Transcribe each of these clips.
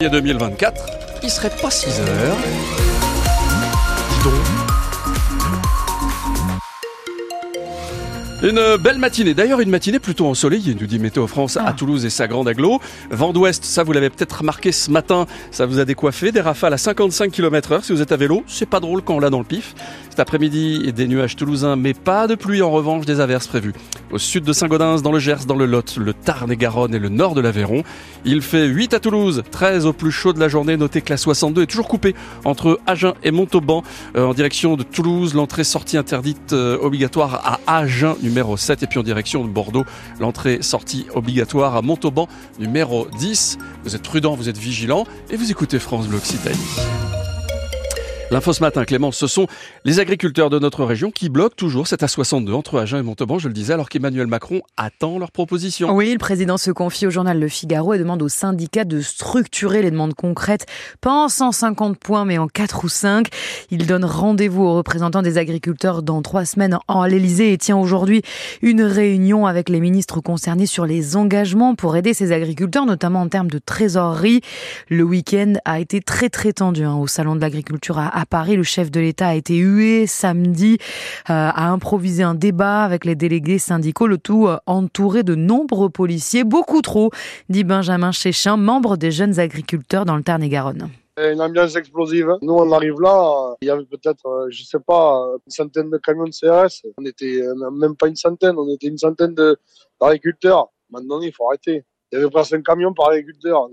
2024, il serait pas 6 heures. Dis donc. Une belle matinée, d'ailleurs une matinée plutôt ensoleillée, nous dit Météo France à Toulouse et sa grande aglo. Vent d'ouest, ça vous l'avez peut-être remarqué ce matin, ça vous a décoiffé, des rafales à 55 km heure. Si vous êtes à vélo, c'est pas drôle quand on l'a dans le pif. Cet après-midi, des nuages toulousains, mais pas de pluie en revanche, des averses prévues. Au sud de Saint-Gaudens, dans le Gers, dans le Lot, le Tarn et Garonne et le nord de l'Aveyron. Il fait 8 à Toulouse, 13 au plus chaud de la journée. Notez que la 62 est toujours coupée entre Agen et Montauban euh, en direction de Toulouse. L'entrée-sortie interdite euh, obligatoire à Agen numéro 7 et puis en direction de Bordeaux. L'entrée-sortie obligatoire à Montauban numéro 10. Vous êtes prudent, vous êtes vigilant et vous écoutez France Bleu Occitanie. L'info ce matin, Clément, ce sont les agriculteurs de notre région qui bloquent toujours cette A62 entre Agen et Montauban, je le disais, alors qu'Emmanuel Macron attend leur proposition. Oui, le président se confie au journal Le Figaro et demande aux syndicats de structurer les demandes concrètes, pas en 150 points, mais en 4 ou 5. Il donne rendez-vous aux représentants des agriculteurs dans trois semaines en l'Elysée et tient aujourd'hui une réunion avec les ministres concernés sur les engagements pour aider ces agriculteurs, notamment en termes de trésorerie. Le week-end a été très très tendu hein, au Salon de l'agriculture à à Paris. Le chef de l'État a été hué samedi, euh, a improvisé un débat avec les délégués syndicaux, le tout euh, entouré de nombreux policiers, beaucoup trop, dit Benjamin Chéchin, membre des jeunes agriculteurs dans le Tarn-et-Garonne une ambiance explosive. Nous, on arrive là, il y avait peut-être, euh, je sais pas, une centaine de camions de CRS. On était même pas une centaine, on était une centaine d'agriculteurs. Maintenant, il faut arrêter. Il y avait presque un camion par agriculteur.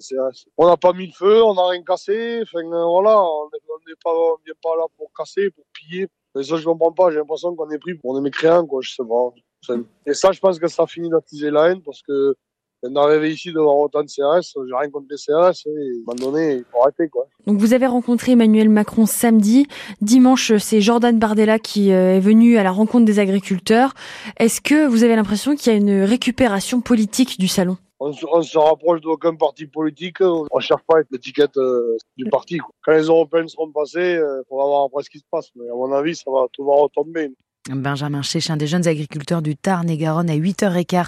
On n'a pas mis le feu, on n'a rien cassé. Enfin, voilà, on n'est pas, vient pas là pour casser, pour piller. Mais ça, je comprends pas. J'ai l'impression qu'on est pris pour des mécréants, quoi. Je sais pas. Et ça, je pense que ça finit d'attiser la haine parce que d'arriver ici devant autant de CRS, j'ai rien contre les CRS, et à un moment donné, il faut arrêter, quoi. Donc vous avez rencontré Emmanuel Macron samedi. Dimanche, c'est Jordan Bardella qui euh, est venu à la rencontre des agriculteurs. Est-ce que vous avez l'impression qu'il y a une récupération politique du salon? On, se rapproche d'aucun parti politique. On ne cherche pas l'étiquette euh, du parti. Quand les Européens seront passés, il euh, faudra voir après ce qui se passe. Mais à mon avis, ça va tout va retomber. Benjamin Chéchin, des jeunes agriculteurs du Tarn et Garonne à 8h15.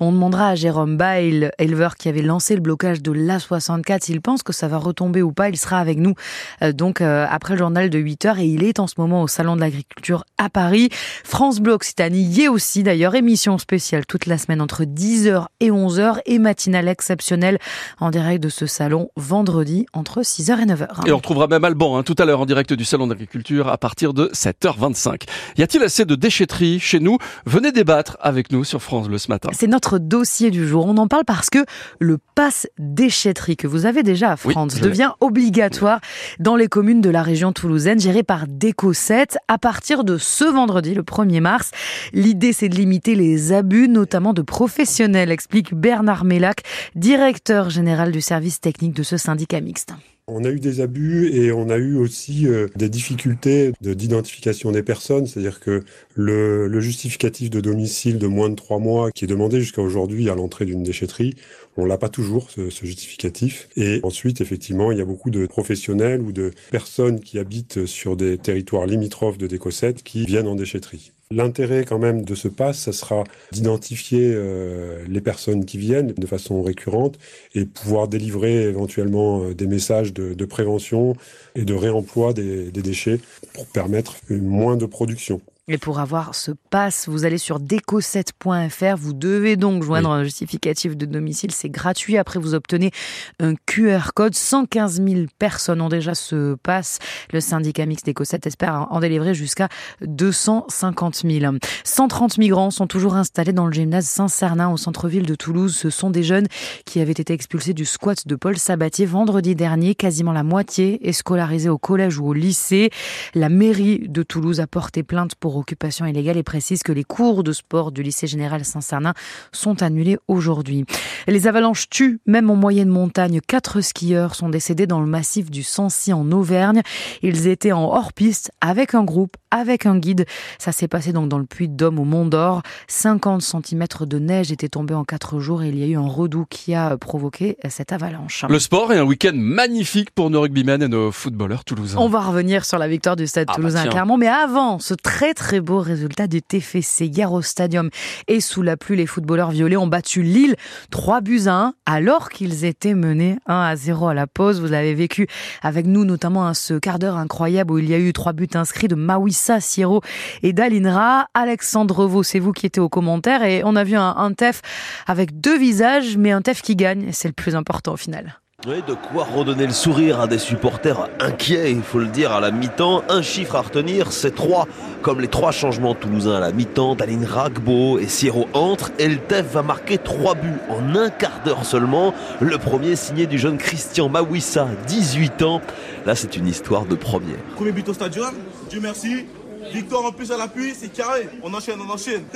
On demandera à Jérôme Bail, éleveur qui avait lancé le blocage de l'A64, s'il pense que ça va retomber ou pas. Il sera avec nous euh, donc euh, après le journal de 8h et il est en ce moment au Salon de l'Agriculture à Paris. France Bleu Occitanie y est aussi d'ailleurs émission spéciale toute la semaine entre 10h et 11h et matinale exceptionnelle en direct de ce salon vendredi entre 6h et 9h. Et on retrouvera même Alban hein, tout à l'heure en direct du Salon d'Agriculture à partir de 7h25. Y a-t-il de déchetterie chez nous. Venez débattre avec nous sur France Bleu ce matin. C'est notre dossier du jour. On en parle parce que le pass déchetterie que vous avez déjà à France devient obligatoire dans les communes de la région toulousaine gérées par Déco7 à partir de ce vendredi, le 1er mars. L'idée, c'est de limiter les abus, notamment de professionnels, explique Bernard Mélac, directeur général du service technique de ce syndicat mixte. On a eu des abus et on a eu aussi euh, des difficultés d'identification des personnes, c'est-à-dire que le, justificatif de domicile de moins de trois mois qui est demandé jusqu'à aujourd'hui à l'entrée d'une déchetterie, on l'a pas toujours ce, ce, justificatif. Et ensuite, effectivement, il y a beaucoup de professionnels ou de personnes qui habitent sur des territoires limitrophes de Décosette qui viennent en déchetterie. L'intérêt quand même de ce pass, ça sera d'identifier euh, les personnes qui viennent de façon récurrente et pouvoir délivrer éventuellement euh, des messages de, prévention et de réemploi des, déchets pour permettre moins de production. Et pour avoir ce pass, vous allez sur déco7.fr. Vous devez donc joindre un justificatif de domicile. C'est gratuit. Après, vous obtenez un QR code. 115 000 personnes ont déjà ce pass. Le syndicat mixte Déco7 espère en délivrer jusqu'à 250 000. 130 migrants sont toujours installés dans le gymnase Saint-Cernin au centre-ville de Toulouse. Ce sont des jeunes qui avaient été expulsés du squat de Paul Sabatier vendredi dernier. Quasiment la moitié est scolarisée au collège ou au lycée. La mairie de Toulouse a porté plainte pour occupation illégale et précise que les cours de sport du lycée général Saint-Cernin sont annulés aujourd'hui. Les avalanches tuent, même en moyenne montagne. Quatre skieurs sont décédés dans le massif du Sancy en Auvergne. Ils étaient en hors-piste avec un groupe, avec un guide. Ça s'est passé donc dans le puits de Dôme au Mont d'Or. 50 cm de neige étaient tombés en quatre jours et il y a eu un redout qui a provoqué cette avalanche. Le sport est un week-end magnifique pour nos rugbymen et nos footballeurs toulousains. On va revenir sur la victoire du Stade ah bah toulousain clairement, mais avant ce très très très beau résultat du TFC hier au stadium. Et sous la pluie, les footballeurs violets ont battu Lille 3 buts à 1 alors qu'ils étaient menés 1 à 0 à la pause. Vous avez vécu avec nous notamment un ce quart d'heure incroyable où il y a eu trois buts inscrits de Mawissa, Siro et Dalinra. Alexandre Vaux, c'est vous qui étiez aux commentaires et on a vu un, un TEF avec deux visages mais un TEF qui gagne. C'est le plus important au final. Oui, de quoi redonner le sourire à des supporters inquiets, il faut le dire, à la mi-temps. Un chiffre à retenir, c'est trois. Comme les trois changements toulousains à la mi-temps, Daline Ragbo et Sierro entrent, et le TEF va marquer trois buts en un quart d'heure seulement. Le premier signé du jeune Christian Mawissa, 18 ans. Là, c'est une histoire de première. Premier but au stadium, Dieu merci. Victoire en plus à l'appui, c'est carré. On enchaîne, on enchaîne.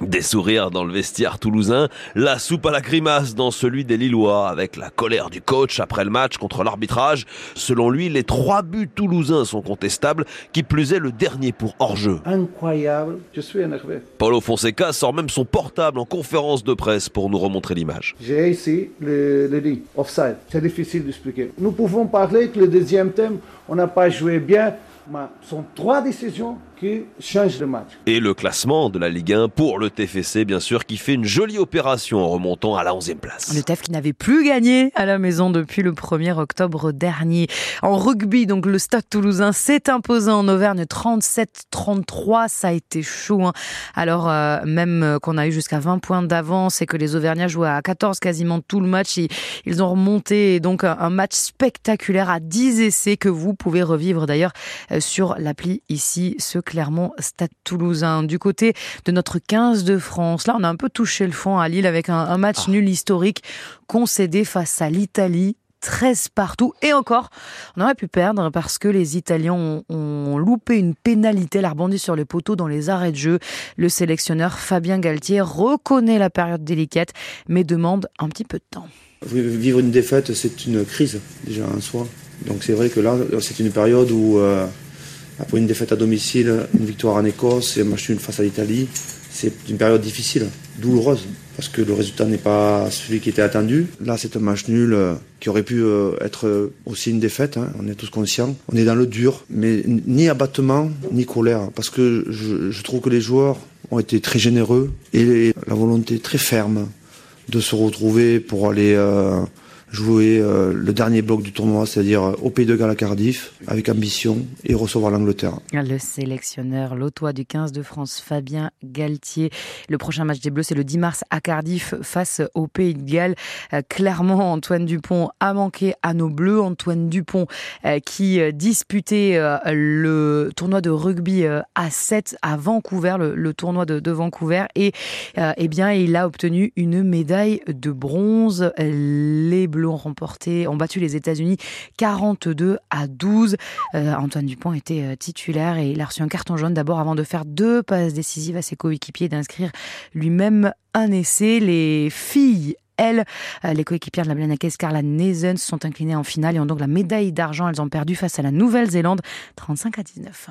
Des sourires dans le vestiaire toulousain, la soupe à la grimace dans celui des Lillois, avec la colère du coach après le match contre l'arbitrage. Selon lui, les trois buts toulousains sont contestables, qui plus est le dernier pour hors-jeu. Incroyable, je suis énervé. Paulo Fonseca sort même son portable en conférence de presse pour nous remontrer l'image. J'ai ici le, le offside. C'est difficile d'expliquer. Nous pouvons parler que le deuxième thème, on n'a pas joué bien. Mais ce sont trois décisions qui changent le match. Et le classement de la Ligue 1 pour le TFC, bien sûr, qui fait une jolie opération en remontant à la 11e place. Le TEF qui n'avait plus gagné à la maison depuis le 1er octobre dernier. En rugby, donc le Stade toulousain s'est imposé en Auvergne 37-33. Ça a été chaud. Hein. Alors, euh, même qu'on a eu jusqu'à 20 points d'avance et que les Auvergnats jouaient à 14 quasiment tout le match, ils, ils ont remonté donc un match spectaculaire à 10 essais que vous pouvez revivre d'ailleurs sur l'appli ici, ce Clermont Stade Toulousain. Du côté de notre 15 de France, là on a un peu touché le fond à Lille avec un, un match nul historique concédé face à l'Italie 13 partout. Et encore, on aurait pu perdre parce que les Italiens ont, ont loupé une pénalité. La rebondie sur les poteaux dans les arrêts de jeu. Le sélectionneur Fabien Galtier reconnaît la période délicate, mais demande un petit peu de temps. Vivre une défaite, c'est une crise déjà en soi. Donc c'est vrai que là, c'est une période où, euh, après une défaite à domicile, une victoire en Écosse et un match nul face à l'Italie, c'est une période difficile, douloureuse, parce que le résultat n'est pas celui qui était attendu. Là, c'est un match nul euh, qui aurait pu euh, être aussi une défaite, hein, on est tous conscients. On est dans le dur, mais ni abattement, ni colère, parce que je, trouve que les joueurs ont été très généreux et la volonté très ferme de se retrouver pour aller euh, jouer euh, le dernier bloc du tournoi, c'est-à-dire au Pays de Galles à Cardiff, avec ambition et recevoir l'Angleterre. Le sélectionneur lotois du 15 de France, Fabien Galtier. Le prochain match des Bleus, c'est le 10 mars à Cardiff face au Pays de Galles. Euh, clairement, Antoine Dupont a manqué à nos Bleus. Antoine Dupont euh, qui disputait euh, le tournoi de rugby euh, à 7 à Vancouver, le, le tournoi de, de, Vancouver. Et eh bien, il a obtenu une médaille de bronze. Les Bleus ont remporté, ont battu les États-Unis 42 à 12. Euh, Antoine Dupont était euh, titulaire et il a reçu un carton jaune d'abord avant de faire deux passes décisives à ses coéquipiers et d'inscrire lui-même un essai. Les filles elles, euh, les coéquipières de la Blanakes, Carla Nezen, se sont inclinées en finale et ont donc la médaille d'argent. Elles ont perdu face à la Nouvelle-Zélande 35 à 19.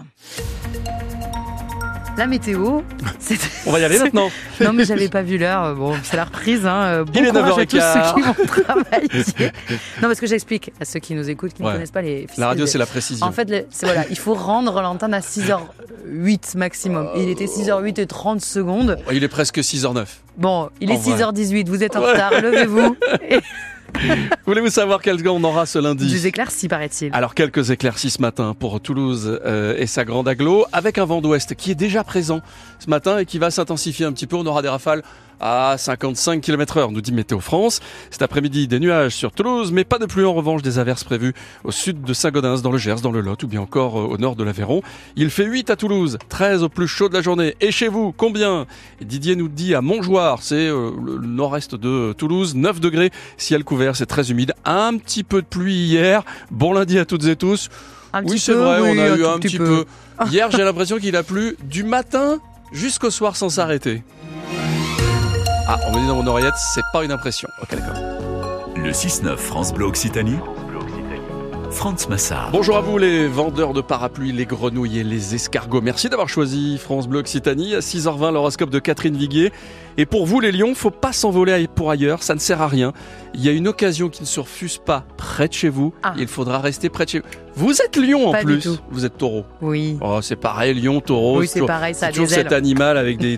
La météo. On va y aller maintenant. non, mais j'avais pas vu l'heure. Bon, c'est la reprise. Hein. Bon Il courage à tous ceux qui vont travailler. non, parce que j'explique à ceux qui nous écoutent, qui ouais. ne connaissent pas les. La radio, c'est la précision. En fait, c'est voilà, il faut rendre l'antenne à 6h08 maximum. Il était 6h08 et 30 secondes. Il est presque 6h09. Bon, il est 6h18. Vous êtes en retard. Levez-vous. Et... Voulez-vous savoir quel temps on aura ce lundi Des éclaircies, paraît-il. Alors, quelques éclaircies ce matin pour Toulouse euh, et sa grande aglo, avec un vent d'ouest qui est déjà présent ce matin et qui va s'intensifier un petit peu. On aura des rafales à 55 km heure, nous dit Météo France. Cet après-midi, des nuages sur Toulouse, mais pas de pluie en revanche, des averses prévues au sud de Saint-Gaudens, dans le Gers, dans le Lot, ou bien encore au nord de l'Aveyron. Il fait 8 à Toulouse, 13 au plus chaud de la journée. Et chez vous, combien? Didier nous dit à Montjoie, c'est euh, le nord-est de Toulouse, 9 degrés, ciel couvert, c'est très humide. Un petit peu de pluie hier. Bon lundi à toutes et tous. Un oui, c'est vrai, oui, on a eu un petit peu. peu. Hier, j'ai l'impression qu'il a plu du matin jusqu'au soir sans s'arrêter. Ah, on me dit dans mon oreillette, c'est pas une impression. Ok, d'accord. Le 6-9 France Bleu Occitanie. Franz Massard. Bonjour à vous les vendeurs de parapluies, les grenouilles et les escargots. Merci d'avoir choisi France Bleu Occitanie. À 6h20, l'horoscope de Catherine Viguier. Et pour vous les lions, faut pas s'envoler pour ailleurs, ça ne sert à rien. Il y a une occasion qui ne se refuse pas près de chez vous. Ah. Il faudra rester près de chez vous. Vous êtes lion en Pas du plus. tout. Vous êtes taureau. Oui. Oh, c'est pareil, lion, taureau. Oui, c'est toujours- pareil, ça a c'est toujours des cet ailes. animal avec des,